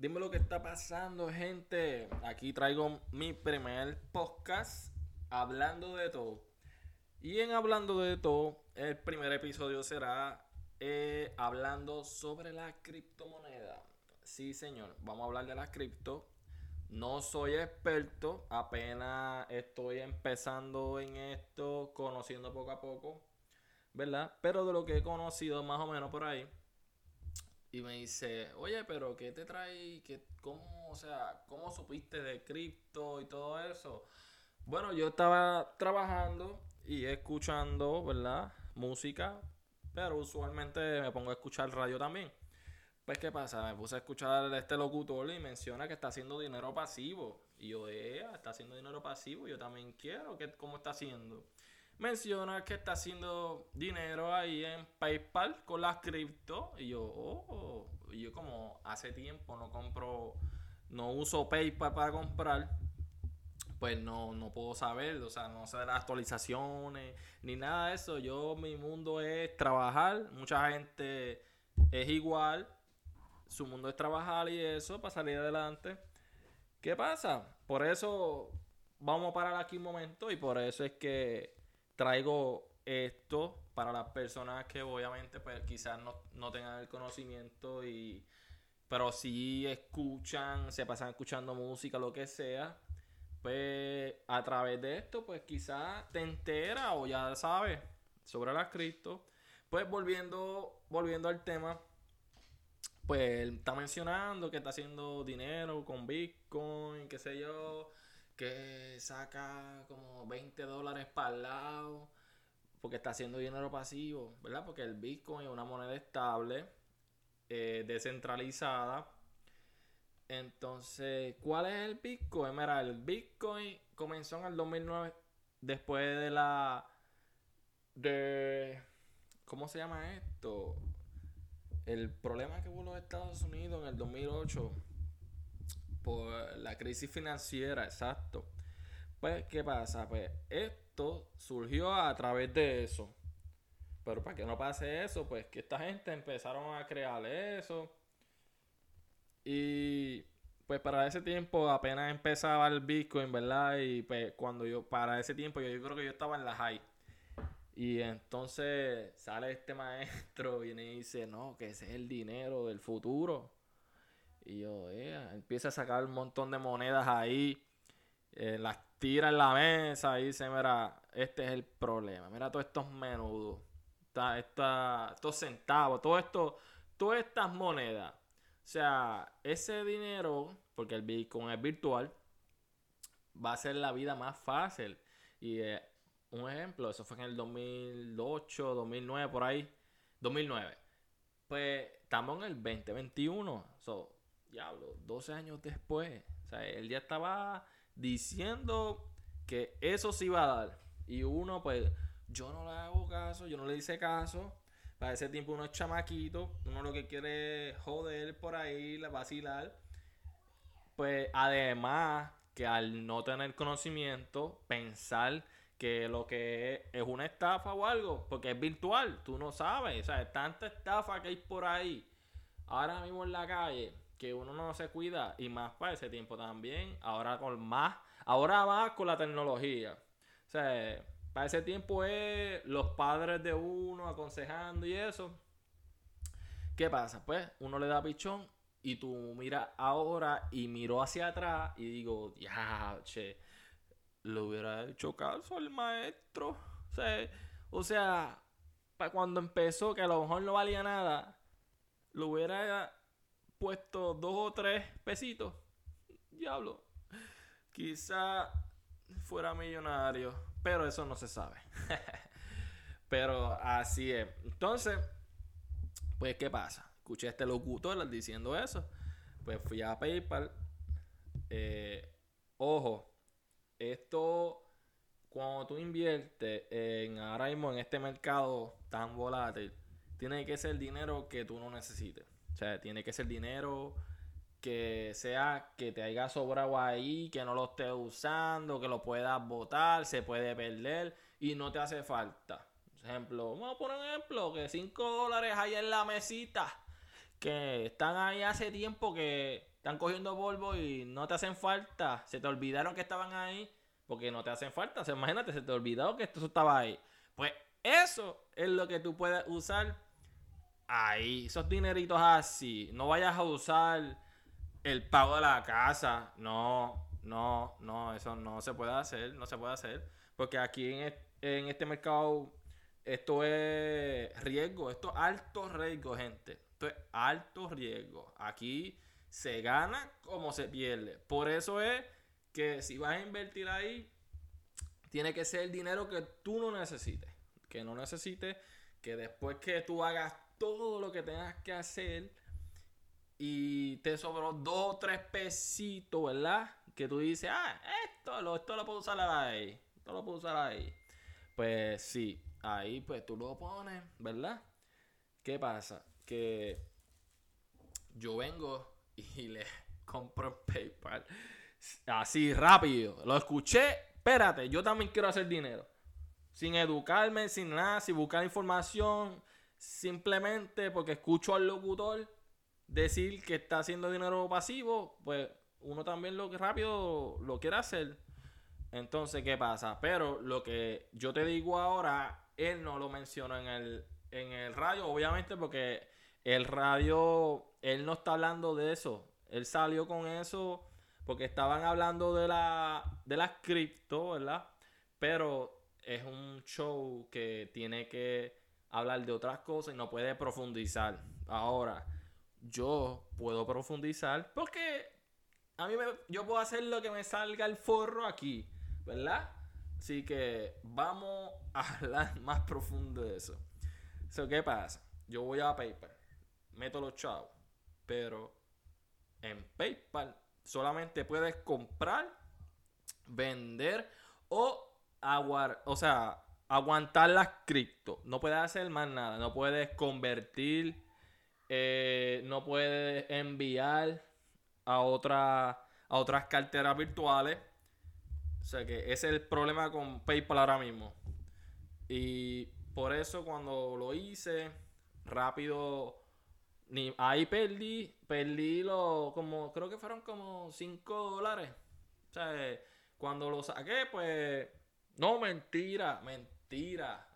Dime lo que está pasando, gente. Aquí traigo mi primer podcast hablando de todo. Y en hablando de todo, el primer episodio será eh, hablando sobre la criptomoneda. Sí, señor, vamos a hablar de la cripto. No soy experto, apenas estoy empezando en esto, conociendo poco a poco, ¿verdad? Pero de lo que he conocido más o menos por ahí, y me dice, oye, pero ¿qué te trae? ¿Qué, ¿Cómo, o sea, cómo supiste de cripto y todo eso? Bueno, yo estaba trabajando y escuchando, ¿verdad? Música, pero usualmente me pongo a escuchar radio también. Pues, ¿qué pasa? Me puse a escuchar a este locutor y menciona que está haciendo dinero pasivo. Y yo, eh, está haciendo dinero pasivo, yo también quiero, ¿qué, ¿cómo está haciendo? Menciona que está haciendo dinero ahí en PayPal con las cripto. Y yo, oh, yo como hace tiempo no compro, no uso PayPal para comprar, pues no, no puedo saber, o sea, no sé las actualizaciones ni nada de eso. Yo, mi mundo es trabajar, mucha gente es igual, su mundo es trabajar y eso para salir adelante. ¿Qué pasa? Por eso vamos a parar aquí un momento y por eso es que traigo esto para las personas que obviamente pues quizás no, tengan el conocimiento y pero si escuchan, se pasan escuchando música, lo que sea, pues a través de esto pues quizás te entera o ya sabes sobre las cripto. Pues volviendo volviendo al tema, pues está mencionando que está haciendo dinero con Bitcoin, qué sé yo que saca como 20 dólares para el lado porque está haciendo dinero pasivo, ¿verdad? Porque el Bitcoin es una moneda estable, eh, descentralizada. Entonces, ¿cuál es el Bitcoin? Mira, el Bitcoin comenzó en el 2009 después de la... de... ¿Cómo se llama esto? El problema que hubo en los Estados Unidos en el 2008 por la crisis financiera, exacto. Pues, ¿qué pasa? Pues esto surgió a través de eso. Pero para que no pase eso, pues que esta gente empezaron a crear eso. Y pues para ese tiempo apenas empezaba el Bitcoin, ¿verdad? Y pues cuando yo, para ese tiempo yo, yo creo que yo estaba en la high. Y entonces sale este maestro y me dice, no, que ese es el dinero del futuro. Y yo, eh, empieza a sacar un montón de monedas ahí, eh, las tira en la mesa y dice, mira, este es el problema. Mira todos estos menudos, esta, estos centavos, todo esto, todas estas monedas. O sea, ese dinero, porque el Bitcoin es virtual, va a ser la vida más fácil. Y eh, un ejemplo, eso fue en el 2008, 2009, por ahí. 2009. Pues estamos en el 2021. So, diablo, 12 años después. O sea, él ya estaba diciendo que eso sí iba a dar. Y uno, pues, yo no le hago caso, yo no le hice caso. Para ese tiempo uno es chamaquito, uno lo que quiere es joder por ahí, vacilar. Pues además que al no tener conocimiento, pensar que lo que es, es una estafa o algo, porque es virtual, tú no sabes, o sea, tanta estafa que hay por ahí, ahora mismo en la calle, que uno no se cuida y más para ese tiempo también, ahora con más, ahora más con la tecnología. O sea, para ese tiempo es los padres de uno aconsejando y eso. ¿Qué pasa? Pues uno le da pichón y tú miras ahora y miro hacia atrás y digo, ya, che, le hubiera hecho caso al maestro. O sea, o sea, cuando empezó, que a lo mejor no valía nada, lo hubiera puesto dos o tres pesitos, diablo, quizá fuera millonario, pero eso no se sabe. pero así es. Entonces, pues, ¿qué pasa? Escuché a este locutor diciendo eso. Pues fui a PayPal. Eh, ojo, esto, cuando tú inviertes en ahora mismo en este mercado tan volátil, tiene que ser dinero que tú no necesites. Sea, tiene que ser dinero que sea que te haya sobrado ahí, que no lo estés usando, que lo puedas botar, se puede perder y no te hace falta. Por ejemplo, vamos a poner un ejemplo, que 5 dólares hay en la mesita, que están ahí hace tiempo que están cogiendo polvo y no te hacen falta. Se te olvidaron que estaban ahí porque no te hacen falta. O sea, imagínate, se te olvidó que esto estaba ahí. Pues eso es lo que tú puedes usar ahí. Esos dineritos así. No vayas a usar el pago de la casa. No, no, no, eso no se puede hacer. No se puede hacer. Porque aquí en, en este mercado esto es riesgo. Esto es alto riesgo, gente. Esto es alto riesgo. Aquí se gana como se pierde. Por eso es que si vas a invertir ahí, tiene que ser el dinero que tú no necesites. Que no necesites, que después que tú hagas todo lo que tengas que hacer y te sobró dos o tres pesitos, ¿verdad? Que tú dices, ah, esto lo, esto lo puedo usar ahí. Esto lo puedo usar ahí. Pues sí, ahí pues tú lo pones, ¿verdad? ¿Qué pasa? Que yo vengo y le compro PayPal así rápido. Lo escuché, espérate, yo también quiero hacer dinero. Sin educarme, sin nada, sin buscar información, simplemente porque escucho al locutor decir que está haciendo dinero pasivo, pues uno también lo rápido lo quiere hacer. Entonces, ¿qué pasa? Pero lo que yo te digo ahora, él no lo mencionó en el, en el radio, obviamente porque el radio, él no está hablando de eso. Él salió con eso porque estaban hablando de la de las cripto, ¿verdad? Pero es un show que tiene que hablar de otras cosas y no puede profundizar. Ahora, yo puedo profundizar porque a mí me, yo puedo hacer lo que me salga el forro aquí, ¿verdad? Así que vamos a hablar más profundo de eso. ¿Qué pasa? Yo voy a PayPal, meto los chavos, pero en PayPal solamente puedes comprar, vender o aguar, o sea, aguantar las cripto. No puedes hacer más nada. No puedes convertir. Eh, no puedes enviar a, otra, a otras carteras virtuales. O sea que ese es el problema con PayPal ahora mismo. Y por eso cuando lo hice, rápido ahí perdí, perdí lo, como, creo que fueron como 5 dólares. O sea, cuando lo saqué, pues, no, mentira, mentira,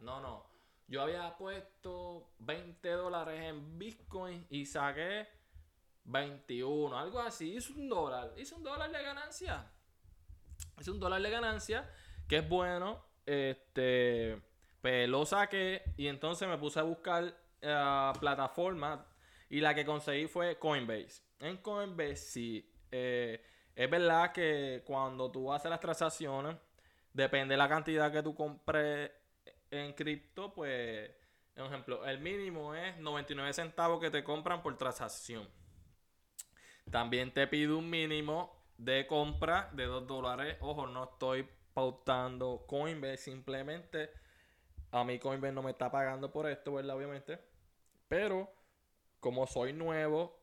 no, no. Yo había puesto 20 dólares en Bitcoin y saqué 21, algo así. Hice un dólar, hice un dólar de ganancia. Hice un dólar de ganancia, que es bueno. Este, pues lo saqué y entonces me puse a buscar uh, plataformas y la que conseguí fue Coinbase. En Coinbase sí. Eh, es verdad que cuando tú haces las transacciones, depende de la cantidad que tú compres en cripto, pues, por ejemplo, el mínimo es 99 centavos que te compran por transacción. También te pide un mínimo de compra de 2 dólares. Ojo, no estoy pautando Coinbase, simplemente a mí Coinbase no me está pagando por esto, ¿verdad? Obviamente. Pero como soy nuevo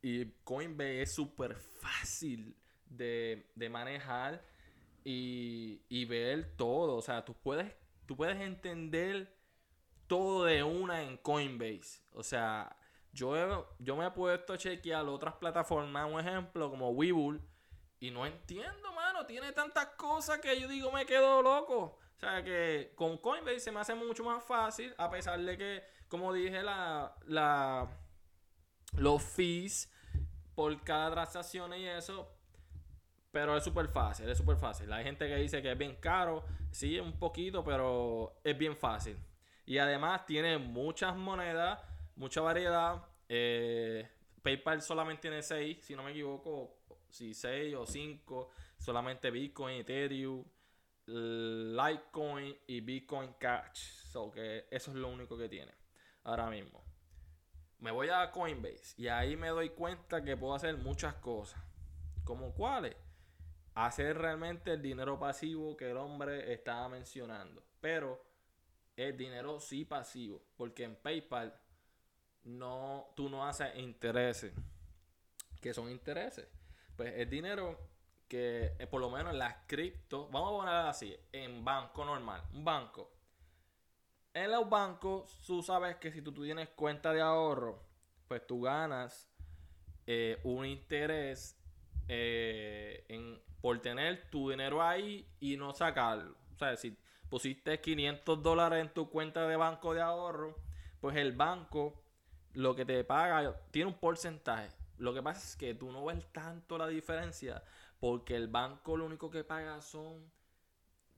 y Coinbase es súper fácil de, manejar y, ver todo. O sea, tú puedes, tú puedes entender todo de una en Coinbase. O sea, yo, yo me he puesto a chequear otras plataformas, un ejemplo como Webull, y no entiendo, mano. Tiene tantas cosas que yo digo, me quedo loco. O sea que con Coinbase se me hace mucho más fácil, a pesar de que, como dije, la, la los fees por cada transacción y eso. Pero es súper fácil, es súper fácil. Hay gente que dice que es bien caro. Sí, un poquito, pero es bien fácil. Y además tiene muchas monedas, mucha variedad. Eh, PayPal solamente tiene 6, si no me equivoco. Si 6 o 5. Solamente Bitcoin, Ethereum, Litecoin y Bitcoin Cash. So que eso es lo único que tiene ahora mismo me voy a Coinbase y ahí me doy cuenta que puedo hacer muchas cosas. ¿Como cuáles? Hacer realmente el dinero pasivo que el hombre estaba mencionando. Pero el dinero sí pasivo. Porque en PayPal no, tú no haces intereses. ¿Qué son intereses? Pues el dinero que eh, por lo menos en las cripto, vamos a poner así, en banco normal, un banco en los bancos, tú sabes que si tú, tienes cuenta de ahorro, pues tú ganas eh, un interés eh, en, por tener tu dinero ahí y no sacarlo. O sea, si pusiste 500 dólares en tu cuenta de banco de ahorro, pues el banco lo que te paga tiene un porcentaje. Lo que pasa es que tú no ves tanto la diferencia porque el banco lo único que paga son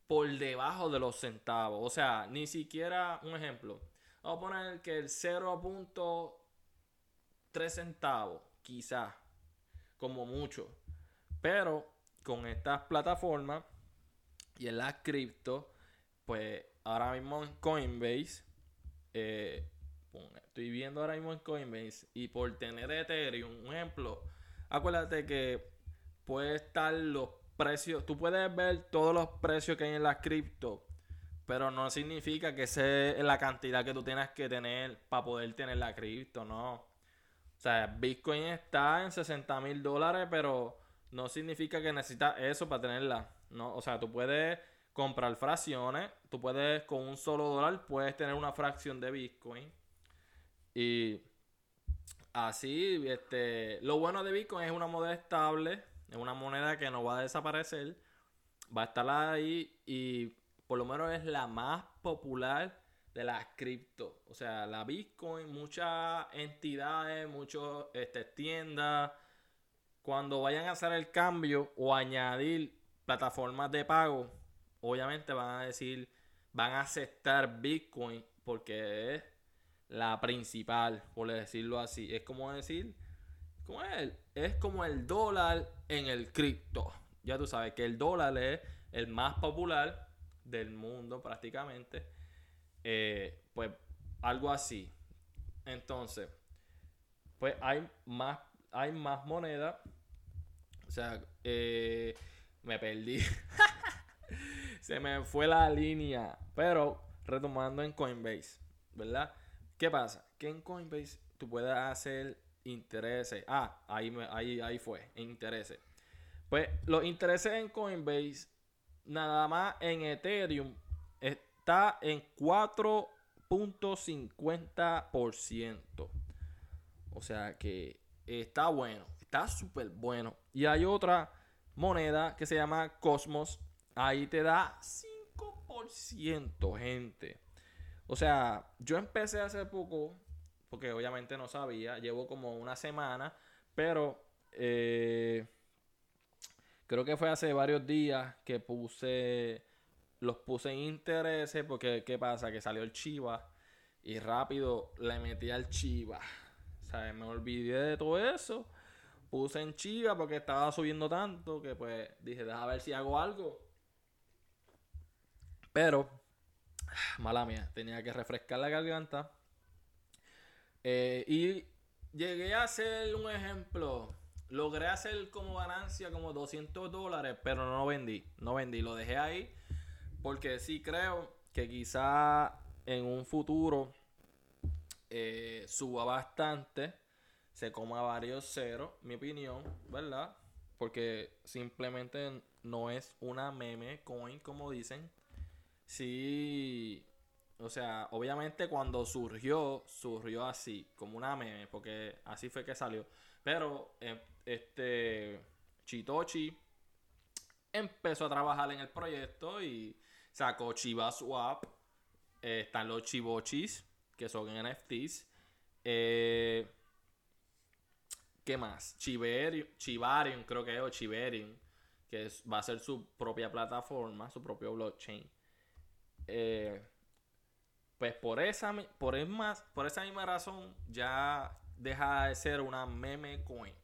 por debajo de los centavos. O sea, ni siquiera un ejemplo. Vamos a poner que el 0.3 centavos, quizás, como mucho. Pero con estas plataformas y en las cripto, pues ahora mismo en Coinbase, eh, estoy viendo ahora mismo en Coinbase y por tener Ethereum, un ejemplo, acuérdate que puede estar los precios, tú puedes ver todos los precios que hay en las cripto, pero no significa que sea la cantidad que tú tienes que tener para poder tener la cripto, no. O sea, Bitcoin está en 60 mil dólares, pero no significa que necesitas eso para tenerla. No, o sea, tú puedes comprar fracciones, tú puedes con un solo dólar puedes tener una fracción de Bitcoin. Y así, este, lo bueno de Bitcoin es una moneda estable, es una moneda que no va a desaparecer, va a estar ahí y por lo menos es la más popular de las cripto. O sea, la Bitcoin, muchas entidades, muchas este, tiendas, cuando vayan a hacer el cambio o añadir plataformas de pago, obviamente van a decir, van a aceptar Bitcoin porque es la principal, por decirlo así. Es como decir, ¿cómo es? Es como el dólar en el cripto. Ya tú sabes que el dólar es el más popular del mundo prácticamente. Eh, pues algo así. Entonces, pues hay más, hay más moneda o sea, eh, me perdí. Se me fue la línea. Pero retomando en Coinbase, ¿verdad? ¿Qué pasa? Que en Coinbase tú puedes hacer intereses. Ah, ahí, ahí, ahí fue, intereses. Pues los intereses en Coinbase, nada más en Ethereum, está en 4.50%. O sea que está bueno. Está súper bueno. Y hay otra moneda que se llama Cosmos. Ahí te da 5%, gente. O sea, yo empecé hace poco, porque obviamente no sabía, llevo como una semana, pero eh, creo que fue hace varios días que puse, los puse en intereses, porque ¿qué pasa? Que salió el Chiva y rápido le metí al Chiva. O sea, me olvidé de todo eso puse en chiva porque estaba subiendo tanto que pues dije, deja ver si hago algo. Pero, mala mía, tenía que refrescar la garganta. Eh, y llegué a hacer un ejemplo. Logré hacer como ganancia como 200 dólares, pero no vendí. No vendí, lo dejé ahí. Porque sí creo que quizá en un futuro eh, suba bastante se coma varios ceros, mi opinión, ¿verdad? Porque simplemente no es una meme coin, como dicen. Sí, o sea, obviamente cuando surgió, surgió así, como una meme, porque así fue que salió. Pero eh, este Chitochi empezó a trabajar en el proyecto y sacó Chiva Swap. Eh, están los Chivochis, que son NFTs. Eh, ¿Qué más? Chiverium, Chivarium, creo que es, o Chiverium, que va a ser su propia plataforma, su propio blockchain. Eh, pues por esa, por, esa misma razón ya deja de ser una meme coin.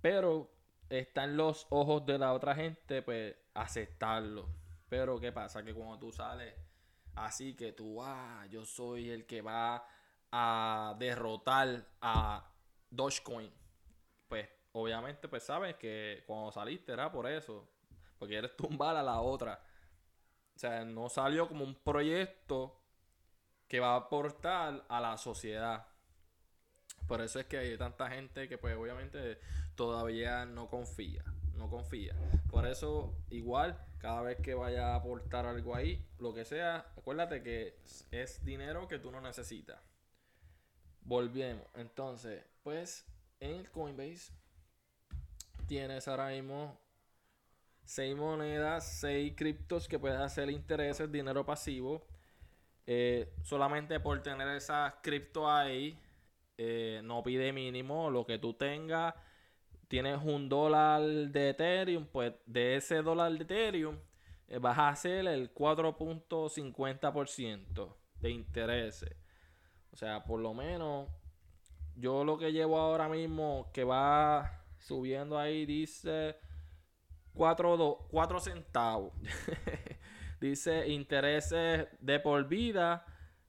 Pero está en los ojos de la otra gente, pues aceptarlo. Pero ¿qué pasa? Que cuando tú sales así que tú, ah, yo soy el que va a derrotar a Dogecoin obviamente pues sabes que cuando saliste era por eso, porque eres tumbar a la otra. O sea, no salió como un proyecto que va a aportar a la sociedad. Por eso es que hay tanta gente que pues obviamente todavía no confía, no confía. Por eso igual cada vez que vaya a aportar algo ahí, lo que sea, acuérdate que es dinero que tú no necesitas. volvemos. Entonces, pues en el Coinbase tienes ahora mismo 6 monedas, 6 criptos que puedes hacer intereses, dinero pasivo. Eh, solamente por tener esas cripto ahí, eh, no pide mínimo. Lo que tú tengas, tienes un dólar de Ethereum, pues de ese dólar de Ethereum eh, vas a hacer el 4.50% de intereses. O sea, por lo menos yo lo que llevo ahora mismo que va subiendo ahí dice 4, 4 centavos. dice intereses de por vida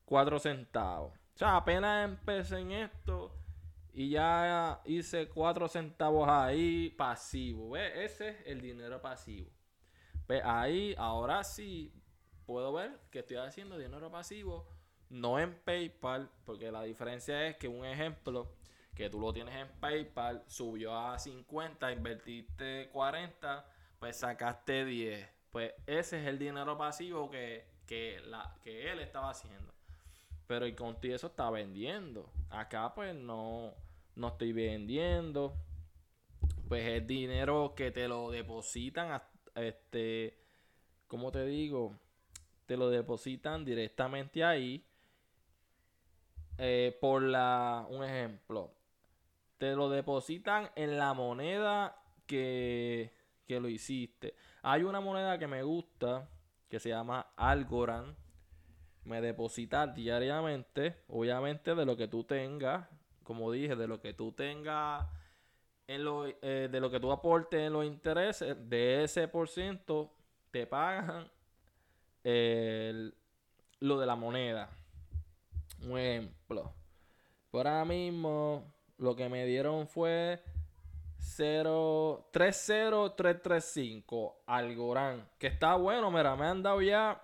4 centavos. O sea, apenas empecé en esto y ya hice 4 centavos ahí pasivo. ¿Ves? Ese es el dinero pasivo. Pues ahí, ahora sí, puedo ver que estoy haciendo dinero pasivo. No en PayPal, porque la diferencia es que un ejemplo, que tú lo tienes en PayPal, subió a 50, invertiste 40, pues sacaste 10. Pues ese es el dinero pasivo que, la, que él estaba haciendo. Pero y contigo eso está vendiendo. Acá pues no, no estoy vendiendo. Pues es dinero que te lo depositan este, ¿cómo te digo? Te lo depositan directamente ahí. Eh, por la, un ejemplo, te lo depositan en la moneda que, que lo hiciste. Hay una moneda que me gusta que se llama Algorand. Me deposita diariamente, obviamente de lo que tú tengas, como dije, de lo que tú tengas eh, de lo que tú aportes en los intereses, de ese por ciento te pagan lo de la moneda. Un ejemplo. Por ahora mismo, lo que me dieron fue 0, 30335 Algorán. Que está bueno, mira, me han dado ya.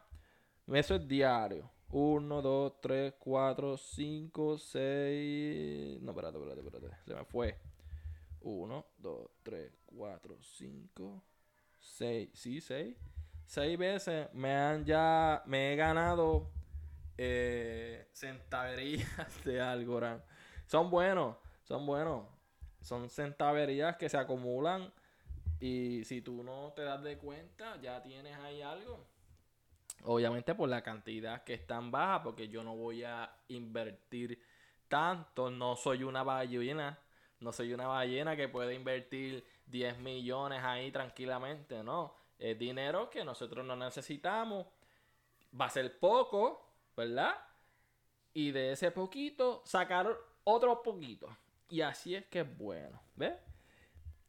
Eso es diario. 1, 2, 3, 4, 5, 6. No, espérate, espérate, espérate. Se me fue. 1, 2, 3, 4, 5, 6. Sí, 6. 6 veces me han ya. Me he ganado eh, centaverías de Algorand. Son buenos, son buenos. Son centaverías que se acumulan. Y si tú no te das de cuenta, ya tienes ahí algo. Obviamente por la cantidad que es tan baja, porque yo no voy a invertir tanto. No soy una ballena no soy una ballena que puede invertir 10 millones ahí tranquilamente, no. Es dinero que nosotros no necesitamos. Va a ser poco, ¿verdad? Y de ese poquito sacar otro poquito. Y así es que es bueno, ¿ves?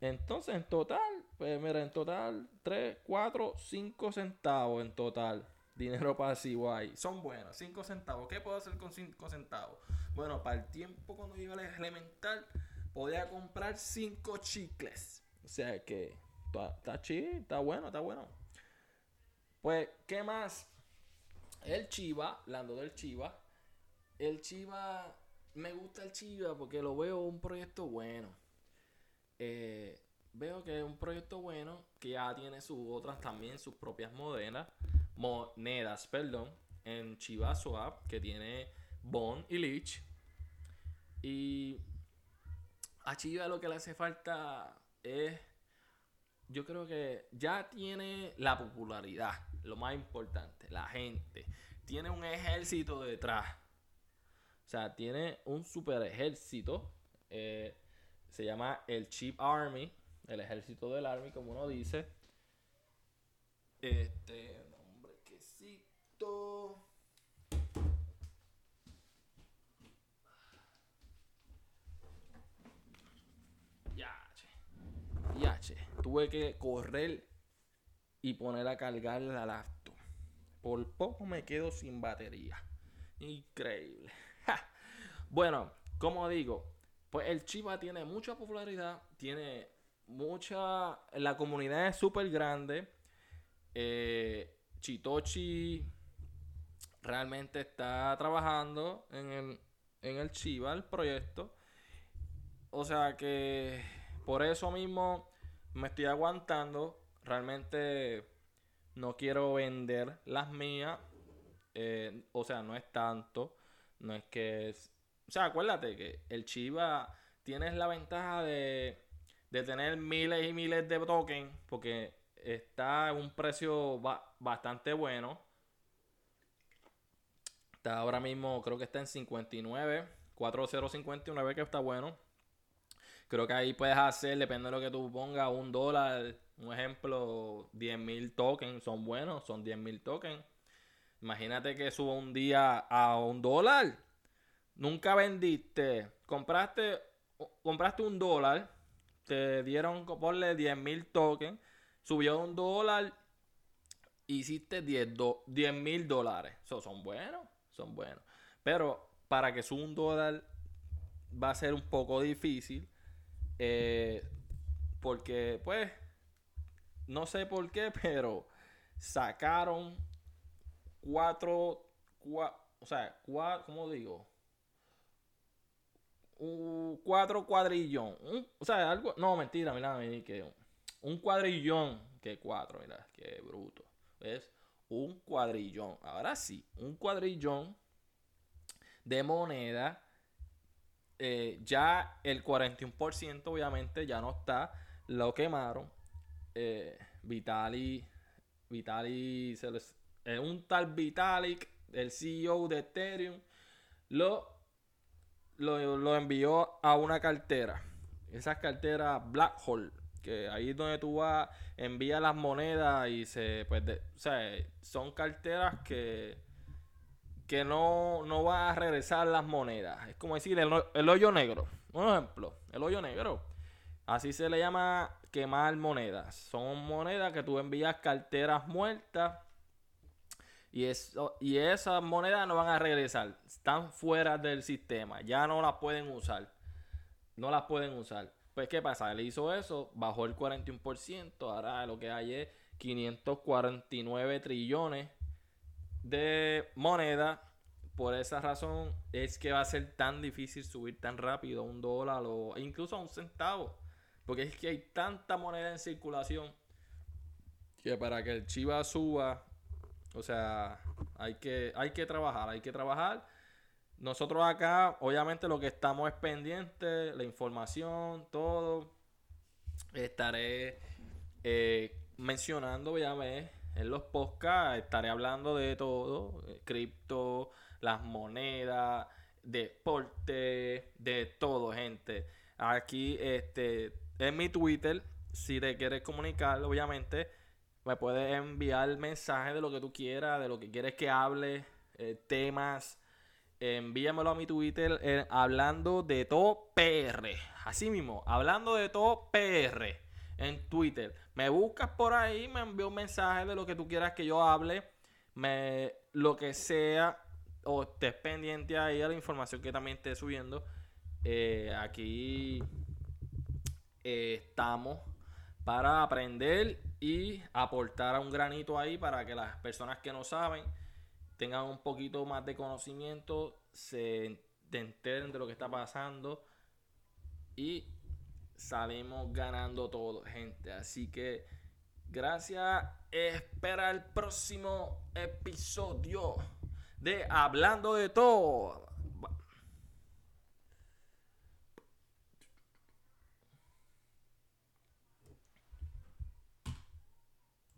Entonces, en total, pues mira, en total, 3, 4, 5 centavos en total. Dinero pasivo ahí. Son buenos, 5 centavos. ¿Qué puedo hacer con 5 centavos? Bueno, para el tiempo cuando iba a elemental, podía comprar cinco chicles. O sea que está chido, está bueno, está bueno. Pues, ¿qué más? El Chiva, hablando del Chiva, el Chiva, me gusta el Chiva porque lo veo un proyecto bueno. Eh, veo que es un proyecto bueno que ya tiene sus otras también, sus propias monedas, monedas, perdón, en Chiva Swap, que tiene Bond y Leech. Y a Chiva lo que le hace falta es. Yo creo que ya tiene la popularidad, lo más importante, la gente. Tiene un ejército detrás. Sea, tiene un super ejército. Eh, se llama el Chief Army, el ejército del Army, como uno dice. Este, hombre, quesito. tuve que correr y poner a cargar la laptop. Por poco me quedo sin batería. Increíble. Bueno, como digo, pues el Chiva tiene mucha popularidad, tiene mucha... La comunidad es súper grande. Eh, Chitochi realmente está trabajando en el, en el Chiva, el proyecto. O sea que por eso mismo me estoy aguantando. Realmente no quiero vender las mías. Eh, o sea, no es tanto. No es que o sea, acuérdate que el Chiva tienes la ventaja de, de tener miles y miles de tokens porque está en un precio bastante bueno. Está ahora mismo, creo que está en 59, 4059 que está bueno. Creo que ahí puedes hacer, depende de lo que tú pongas, un dólar, un ejemplo, 10.000 tokens, son buenos, son 10.000 tokens. Imagínate que suba un día a un dólar. Nunca vendiste, compraste, compraste un dólar, te dieron, ponle 10.000 tokens, subió un dólar, hiciste 10 mil dólares. Eso son buenos, son buenos. Pero para que suba un dólar va a ser un poco difícil. Eh, porque, pues, no sé por qué, pero sacaron cuatro, o sea, cuatro, ¿cómo digo? Un cuatro cuadrillón. o sea, algo, no, mentira, mira, que un cuadrillón, que cuatro, mira, qué bruto. Es un cuadrillón. Ahora sí, un cuadrillón de moneda. Eh, ya el 41% obviamente ya no está. Lo quemaron. Eh, Vitali. Vitali. Se les, eh, un tal Vitalik, el CEO de Ethereum, lo, lo, envió a una cartera. Esas carteras Black Hole. Que ahí es donde tú vas, envías las monedas y se. Pues o sea, son carteras que que no, no va a regresar las monedas. Es como decir el, el, hoyo negro. Un ejemplo, el hoyo negro. Así se le llama quemar monedas. Son monedas que tú envías carteras muertas y, eso, y esas monedas no van a regresar. Están fuera del sistema. Ya no las pueden usar. No las pueden usar. Pues, ¿qué pasa? Él hizo eso, bajó el 41%. Ahora lo que hay es 549 trillones de moneda. Por esa razón es que va a ser tan difícil subir tan rápido un dólar o incluso a un centavo. Porque es que hay tanta moneda en circulación que para que el Chiva suba, o sea, hay que, hay que trabajar, hay que trabajar. Nosotros acá, obviamente, lo que estamos es pendiente, la información, todo. Estaré eh, mencionando, obviamente, en los podcasts, estaré hablando de todo: eh, cripto, las monedas, deporte, de todo, gente. Aquí, este, en mi Twitter, si te quieres comunicar, obviamente, me puedes enviar mensajes de lo que tú quieras, de lo que quieres que hable, eh, temas. Envíamelo a mi Twitter eh, hablando de todo PR. Así mismo, hablando de todo PR en Twitter. Me buscas por ahí, me envío un mensaje de lo que tú quieras que yo hable. Me, lo que sea, o estés pendiente ahí a la información que también esté subiendo. Eh, aquí estamos para aprender y aportar a un granito ahí para que las personas que no saben tengan un poquito más de conocimiento, se enteren de lo que está pasando y salimos ganando todo, gente. Así que gracias. Espera el próximo episodio de Hablando de todo.